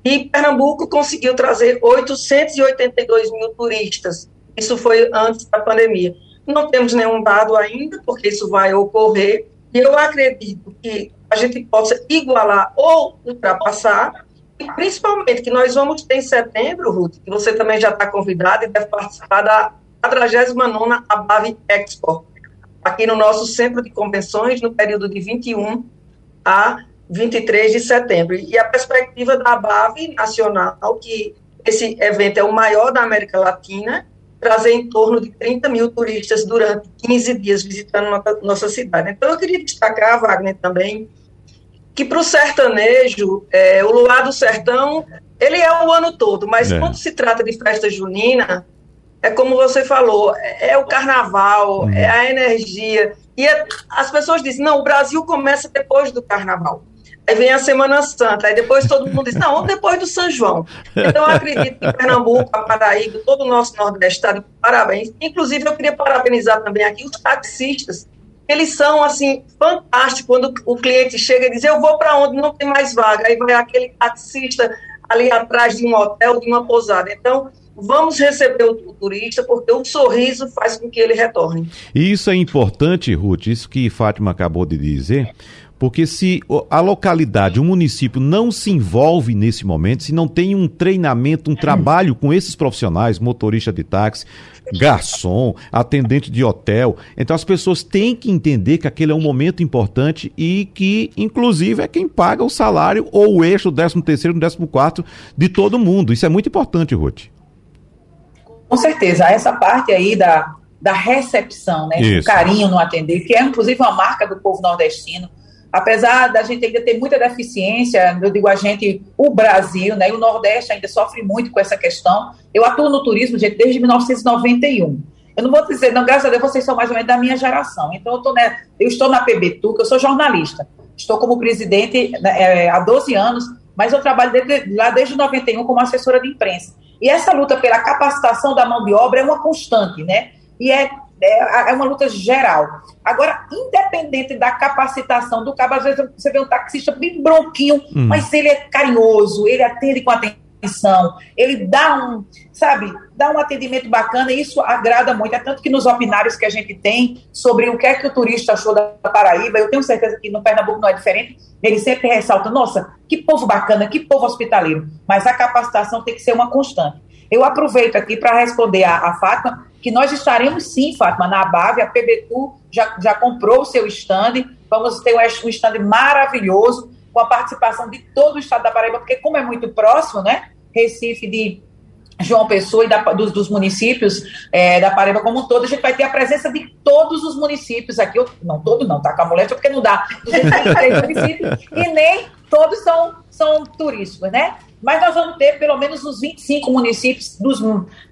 E Pernambuco conseguiu trazer 882 mil turistas. Isso foi antes da pandemia. Não temos nenhum dado ainda, porque isso vai ocorrer. E eu acredito que a gente possa igualar ou ultrapassar, e principalmente que nós vamos ter em setembro, Ruth, que você também já está convidada e deve participar da 49ª Abave Expo, aqui no nosso centro de convenções, no período de 21 a 23 de setembro. E a perspectiva da BAV nacional, que esse evento é o maior da América Latina, trazer em torno de 30 mil turistas durante 15 dias visitando nossa cidade. Então, eu queria destacar, Wagner, também, que para o sertanejo, é, o Luar do Sertão, ele é o ano todo, mas é. quando se trata de festa junina, é como você falou, é o carnaval, uhum. é a energia. E é, as pessoas dizem, não, o Brasil começa depois do carnaval. Aí vem a Semana Santa, aí depois todo mundo diz, não, depois do São João. Então, eu acredito que Pernambuco, a Paraíba, todo o nosso Nordeste está de parabéns. Inclusive, eu queria parabenizar também aqui os taxistas. Eles são, assim, fantásticos quando o cliente chega e diz, eu vou para onde não tem mais vaga. Aí vai aquele taxista ali atrás de um hotel, de uma pousada. Então, vamos receber o, turista, porque o sorriso faz com que ele retorne. E isso é importante, Ruth, isso que Fátima acabou de dizer, porque se a localidade, o município não se envolve nesse momento, se não tem um treinamento, um trabalho com esses profissionais, motorista de táxi, garçom, atendente de hotel, então as pessoas têm que entender que aquele é um momento importante e que, inclusive, é quem paga o salário ou o eixo, o 13 terceiro, o 14 quarto de todo mundo. Isso é muito importante, Ruth. Com certeza, essa parte aí da, da recepção, né? O carinho no atender, que é inclusive uma marca do povo nordestino. Apesar da gente ainda ter muita deficiência, eu digo a gente, o Brasil, né? E o Nordeste ainda sofre muito com essa questão. Eu atuo no turismo, gente, desde 1991. Eu não vou dizer, não, graças a Deus, vocês são mais ou menos da minha geração. Então, eu, tô, né, eu estou na PBTU, que eu sou jornalista. Estou como presidente né, é, há 12 anos, mas eu trabalho desde, lá desde 91 como assessora de imprensa. E essa luta pela capacitação da mão de obra é uma constante, né? E é, é, é uma luta geral. Agora, independente da capacitação do cabo, às vezes você vê um taxista bem bronquinho, hum. mas ele é carinhoso, ele atende com atenção atenção, ele dá um, sabe, dá um atendimento bacana e isso agrada muito. É tanto que nos opinários que a gente tem sobre o que é que o turista achou da Paraíba, eu tenho certeza que no Pernambuco não é diferente, ele sempre ressalta, nossa, que povo bacana, que povo hospitaleiro, mas a capacitação tem que ser uma constante. Eu aproveito aqui para responder a, a Fátima, que nós estaremos sim, Fátima, na BAV, a PBTU já, já comprou o seu stand, vamos ter um stand maravilhoso, com a participação de todo o estado da Paraíba, porque como é muito próximo, né, Recife de João Pessoa e da, dos, dos, municípios é, da Paraíba como um todo, a gente vai ter a presença de todos os municípios aqui, não todos não, tá com a mulher, porque não dá, 233 municípios, e nem todos são, são turísticos, né? Mas nós vamos ter pelo menos uns 25 municípios dos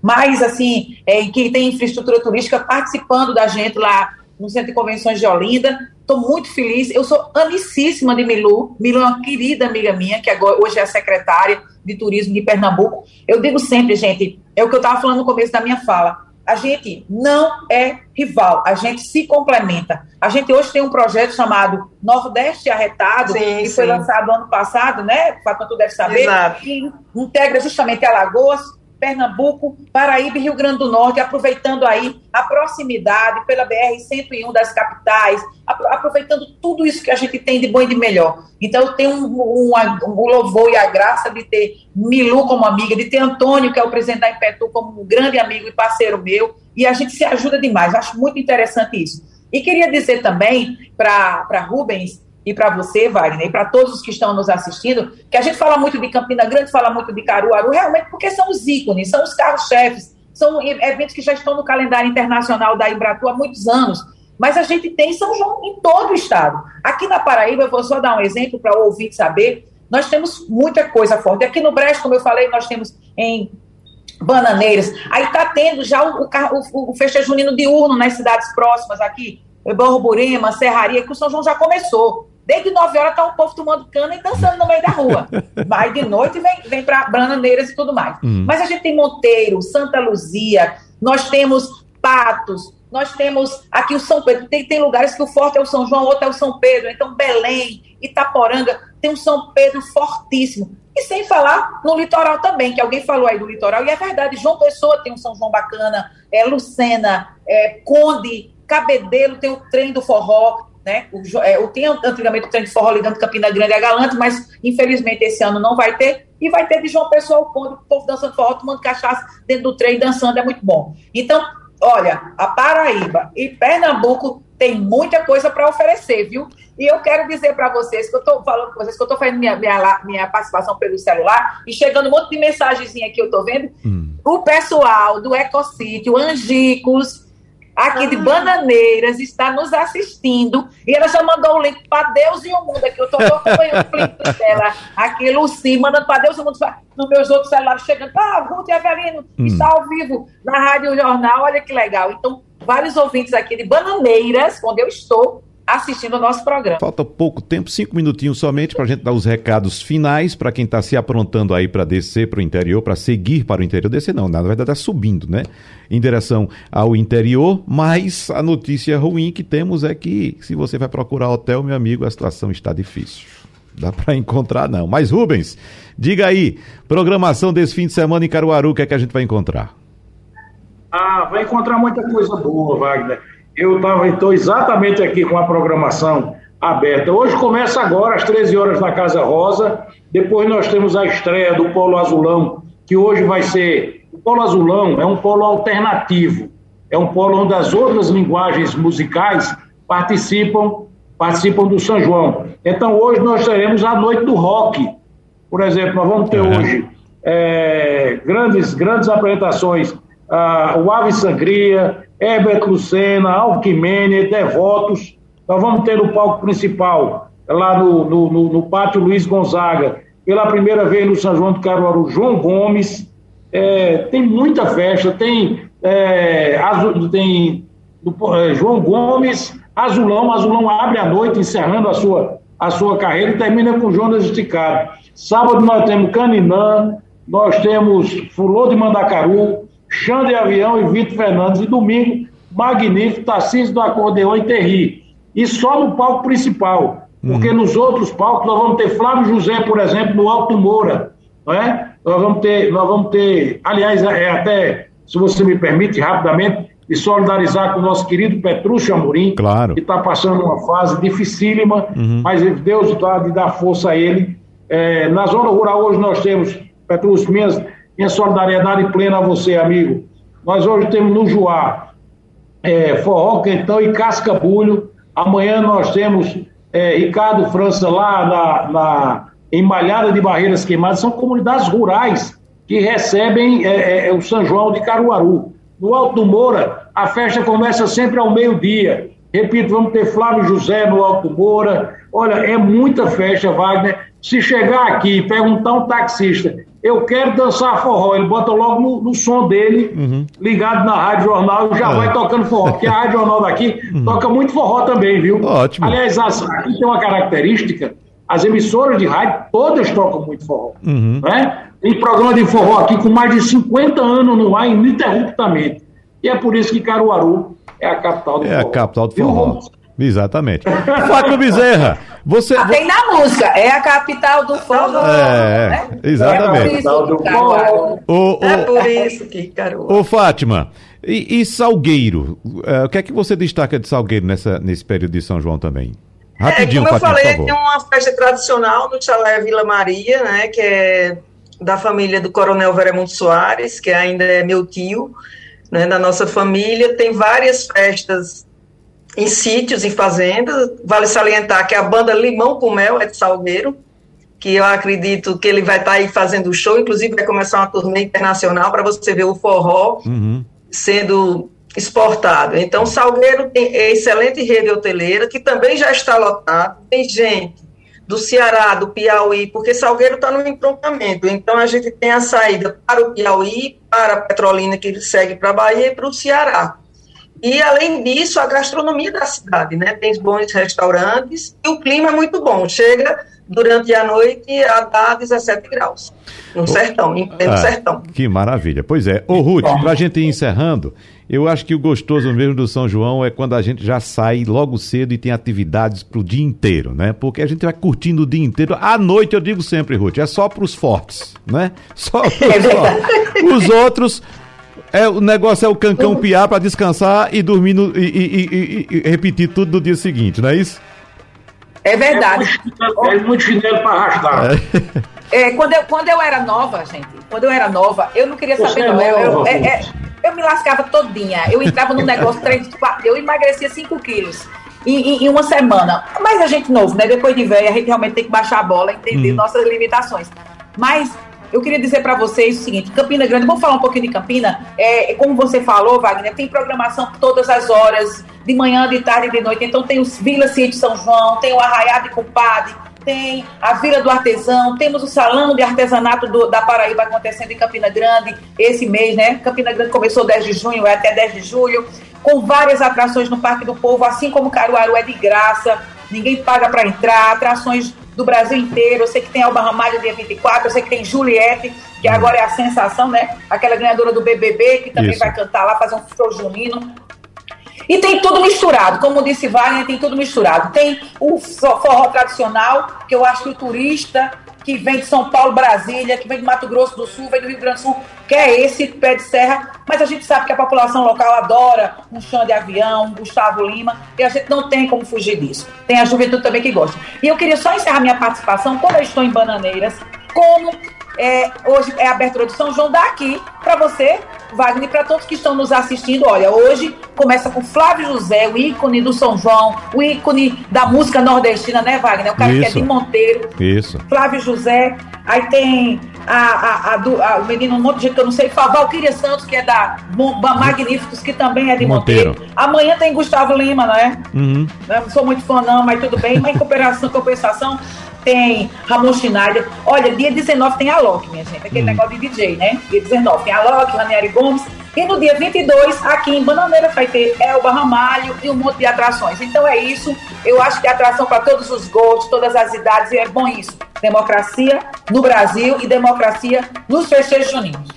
mais, assim, é, que tem infraestrutura turística participando da gente lá no Centro de Convenções de Olinda. Estou muito feliz. Eu sou amicíssima de Milu. Milu é uma querida amiga minha, que agora, hoje é a secretária de Turismo de Pernambuco. Eu digo sempre, gente, é o que eu estava falando no começo da minha fala. A gente não é rival, a gente se complementa. A gente hoje tem um projeto chamado Nordeste Arretado, sim, que sim. foi lançado ano passado, né? Fátima, tu deve saber, Exato. que integra justamente Alagoas, Pernambuco, Paraíba e Rio Grande do Norte, aproveitando aí a proximidade pela BR-101 das capitais, aproveitando tudo isso que a gente tem de bom e de melhor. Então, eu tenho um, um, um louvor e a graça de ter Milu como amiga, de ter Antônio, que é o presidente da Impetu, como um grande amigo e parceiro meu, e a gente se ajuda demais. Acho muito interessante isso. E queria dizer também para Rubens e para você, Wagner, e para todos os que estão nos assistindo, que a gente fala muito de Campina Grande, fala muito de Caruaru, realmente porque são os ícones, são os carros-chefes, são eventos que já estão no calendário internacional da Embratur há muitos anos. Mas a gente tem São João em todo o estado. Aqui na Paraíba, eu vou só dar um exemplo para o ouvinte saber, nós temos muita coisa forte. Aqui no Brejo, como eu falei, nós temos em Bananeiras, aí está tendo já o, o, o festejo junino diurno nas cidades próximas aqui, Borborema, Serraria, que o São João já começou. Desde 9 horas tá o povo tomando cana e dançando no meio da rua. Aí de noite vem, vem para Bananeiras e tudo mais. Hum. Mas a gente tem Monteiro, Santa Luzia, nós temos Patos, nós temos aqui o São Pedro. Tem, tem lugares que o forte é o São João, outro é o São Pedro. Então, Belém, Itaporanga, tem um São Pedro fortíssimo. E sem falar no litoral também, que alguém falou aí do litoral, e é verdade, João Pessoa tem um São João bacana, é, Lucena, é, Conde, Cabedelo tem o trem do forró, né? O, é, eu tinha antigamente o trem de forró ligando Campina Grande a Galante, mas infelizmente esse ano não vai ter. E vai ter de João Pessoa ao Conde, o povo dançando forró, tomando cachaça dentro do trem, dançando, é muito bom. Então, olha, a Paraíba e Pernambuco tem muita coisa para oferecer, viu? E eu quero dizer para vocês que eu estou falando com vocês que eu estou fazendo minha, minha, minha, participação pelo celular e chegando um monte de mensagenzinha aqui, eu estou vendo. Hum. O pessoal do Ecosítio, Angicos, aqui de Bananeiras, está nos assistindo. E ela já mandou o link para Deus e o mundo aqui. Eu estou acompanhando o link dela. Aqui, Luci, mandando para Deus e o mundo nos meus outros celulares, chegando. Ah, Ruth Avelino hum. está ao vivo na Rádio Jornal. Olha que legal. Então, vários ouvintes aqui de Bananeiras, onde eu estou, assistindo o nosso programa. Falta pouco tempo, cinco minutinhos somente, para a gente dar os recados finais para quem está se aprontando aí para descer para o interior, para seguir para o interior. Descer não, na verdade está subindo, né? Em direção ao interior, mas a notícia ruim que temos é que se você vai procurar hotel, meu amigo, a situação está difícil. Dá para encontrar não. Mas Rubens, diga aí, programação desse fim de semana em Caruaru, o que é que a gente vai encontrar? Ah, vai encontrar muita coisa boa, Wagner eu estou exatamente aqui com a programação aberta. Hoje começa agora às 13 horas na Casa Rosa. Depois nós temos a estreia do Polo Azulão, que hoje vai ser o Polo Azulão é um polo alternativo. É um polo onde as outras linguagens musicais participam participam do São João. Então hoje nós teremos a noite do rock. Por exemplo, nós vamos ter hoje é, grandes grandes apresentações. Ah, o Ave Sangria, Herbert Lucena, Alquimene, Devotos. Nós vamos ter o palco principal, lá no, no, no, no, Pátio Luiz Gonzaga, pela primeira vez no São João do Caruaru, João Gomes. É, tem muita festa, tem, é, azul, tem é, João Gomes, Azulão, Azulão abre a noite, encerrando a sua, a sua carreira e termina com Jonas Esticado. Sábado nós temos Caninã, nós temos Fulô de Mandacaru, Xande Avião e Vitor Fernandes. E domingo, magnífico, Tarcísio do Acordeão e Terri. E só no palco principal. Porque uhum. nos outros palcos nós vamos ter Flávio José, por exemplo, no Alto Moura. Não é? nós vamos ter, nós vamos ter, aliás, é até, se você me permite, rapidamente, e solidarizar com o nosso querido Petrúcio Amorim, claro. que está passando uma fase dificílima, uhum. mas Deus está de dar força a ele. É, na zona rural hoje nós temos, Petrúcio, minha, minha solidariedade plena a você, amigo. Nós hoje temos no Juá é, forró, quentão e cascabulho. Amanhã nós temos é, Ricardo França lá na, na em Malhada de Barreiras Queimadas. São comunidades rurais que recebem é, é, o São João de Caruaru. No Alto do Moura, a festa começa sempre ao meio-dia. Repito, vamos ter Flávio José no Alto Moura. Olha, é muita festa, Wagner. Se chegar aqui e perguntar um taxista, eu quero dançar forró, ele bota logo no, no som dele, uhum. ligado na Rádio Jornal, e já é. vai tocando forró, porque a Rádio Jornal daqui uhum. toca muito forró também, viu? Ótimo. Aliás, aqui tem uma característica, as emissoras de rádio todas tocam muito forró. Uhum. Né? Tem programa de forró aqui com mais de 50 anos no ar, ininterruptamente. E é por isso que Caruaru é a capital do é forró. É a capital do forró. Exatamente. Fábio Bezerra, você. Ah, tem na música, é a capital do forró. É, né? exatamente. É, o, o, é por isso que Caruaru. Ô, Fátima, e, e Salgueiro? Uh, o que é que você destaca de Salgueiro nessa, nesse período de São João também? Rapidinho, é, como Fátima, eu falei, tem uma festa tradicional no Chalé Vila Maria, né, que é da família do Coronel Veremundo Soares, que ainda é meu tio, né, da nossa família. Tem várias festas em sítios, em fazendas. Vale salientar que a banda Limão com Mel é de Salgueiro, que eu acredito que ele vai estar tá aí fazendo show, inclusive vai começar uma turnê internacional para você ver o forró uhum. sendo exportado. Então, Salgueiro tem excelente rede hoteleira, que também já está lotado, tem gente do Ceará, do Piauí, porque Salgueiro está no entroncamento. Então, a gente tem a saída para o Piauí, para a Petrolina, que segue para a Bahia, e para o Ceará. E, além disso, a gastronomia da cidade, né? Tem bons restaurantes e o clima é muito bom. Chega durante a noite a dar 17 graus. No sertão, em pleno ah, sertão. Que maravilha. Pois é. Ô, Ruth, para a gente ir encerrando, eu acho que o gostoso mesmo do São João é quando a gente já sai logo cedo e tem atividades pro dia inteiro, né? Porque a gente vai curtindo o dia inteiro. À noite, eu digo sempre, Ruth, é só pros fortes, né? Só pros fortes. Os outros é, o negócio é o cancão piar para descansar e dormir no, e, e, e, e, repetir tudo no dia seguinte, não é isso? É verdade. É muito chinelo para arrastar. É. é. quando, eu, quando eu era nova, gente, quando eu era nova, eu não queria saber, é não. Eu, eu, é, é, eu, me lascava todinha. Eu entrava no negócio, 3, 4, eu emagrecia 5 quilos. Em, em, em, uma semana. Mas a gente novo, né? Depois de velho, a gente realmente tem que baixar a bola, entender hum. nossas limitações. Mas eu queria dizer para vocês o seguinte: Campina Grande, vamos falar um pouquinho de Campina. É, como você falou, Wagner, tem programação todas as horas, de manhã, de tarde e de noite. Então, tem os Vila Cia de São João, tem o Arraiá de Compadre, tem a Vila do Artesão, temos o Salão de Artesanato do, da Paraíba acontecendo em Campina Grande esse mês, né? Campina Grande começou 10 de junho, é até 10 de julho, com várias atrações no Parque do Povo, assim como Caruaru é de graça, ninguém paga para entrar, atrações do Brasil inteiro. Eu sei que tem Alba Ramalho dia 24, eu sei que tem Juliette, que hum. agora é a sensação, né? Aquela ganhadora do BBB, que também Isso. vai cantar lá, fazer um show junino. E tem tudo misturado, como disse Wagner, tem tudo misturado. Tem o forró tradicional, que eu acho que o turista que vem de São Paulo, Brasília, que vem de Mato Grosso do Sul, vem do Rio Grande do Sul, quer esse pé de serra, mas a gente sabe que a população local adora um chão de avião, um Gustavo Lima, e a gente não tem como fugir disso. Tem a juventude também que gosta. E eu queria só encerrar minha participação, quando eu estou em Bananeiras, como é, hoje é a abertura do São João daqui para você, Wagner, para todos que estão nos assistindo. Olha, hoje começa com Flávio José, o ícone do São João, o ícone da música nordestina, né, Wagner? O cara Isso. que é de Monteiro. Isso. Flávio José. Aí tem a, a, a, do, a, o menino, um monte de gente que eu não sei, Valquíria Santos, que é da Magníficos, que também é de Monteiro. Monteiro. Amanhã tem Gustavo Lima, não é? Uhum. Não sou muito fã, não, mas tudo bem. Mas em compensação, compensação tem Ramon Schneider. Olha, dia 19 tem a Loki, minha gente, aquele hum. negócio de DJ, né? Dia 19 tem a Loki, Ranieri Gomes. E no dia 22, aqui em Bananeira, vai ter Elba Ramalho e um monte de atrações. Então é isso. Eu acho que é atração para todos os gostos, todas as idades, e é bom isso. Democracia no Brasil e democracia nos festejos juninos.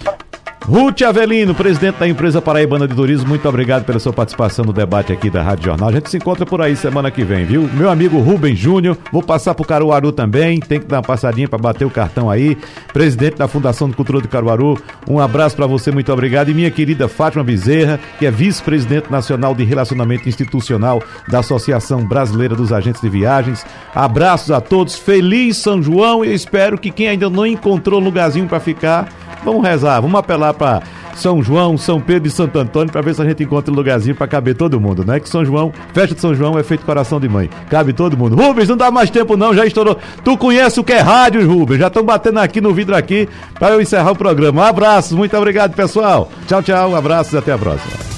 Ruth Avelino, presidente da empresa Paraibana de Turismo, muito obrigado pela sua participação no debate aqui da Rádio Jornal. A gente se encontra por aí semana que vem, viu? Meu amigo Rubens Júnior, vou passar pro Caruaru também, tem que dar uma passadinha para bater o cartão aí. Presidente da Fundação de Cultura do Caruaru, um abraço para você, muito obrigado. E minha querida Fátima Bezerra, que é vice-presidente nacional de relacionamento institucional da Associação Brasileira dos Agentes de Viagens. Abraços a todos, feliz São João e espero que quem ainda não encontrou lugarzinho para ficar, vamos rezar, vamos apelar para São João, São Pedro e Santo Antônio para ver se a gente encontra um lugarzinho para caber todo mundo, né? Que São João, festa de São João é feito coração de mãe. Cabe todo mundo. Rubens, não dá mais tempo não, já estourou. Tu conhece o que é rádio, Rubens? Já estão batendo aqui no vidro aqui para eu encerrar o programa. Um abraço, muito obrigado, pessoal. Tchau, tchau, um abraço e até a próxima.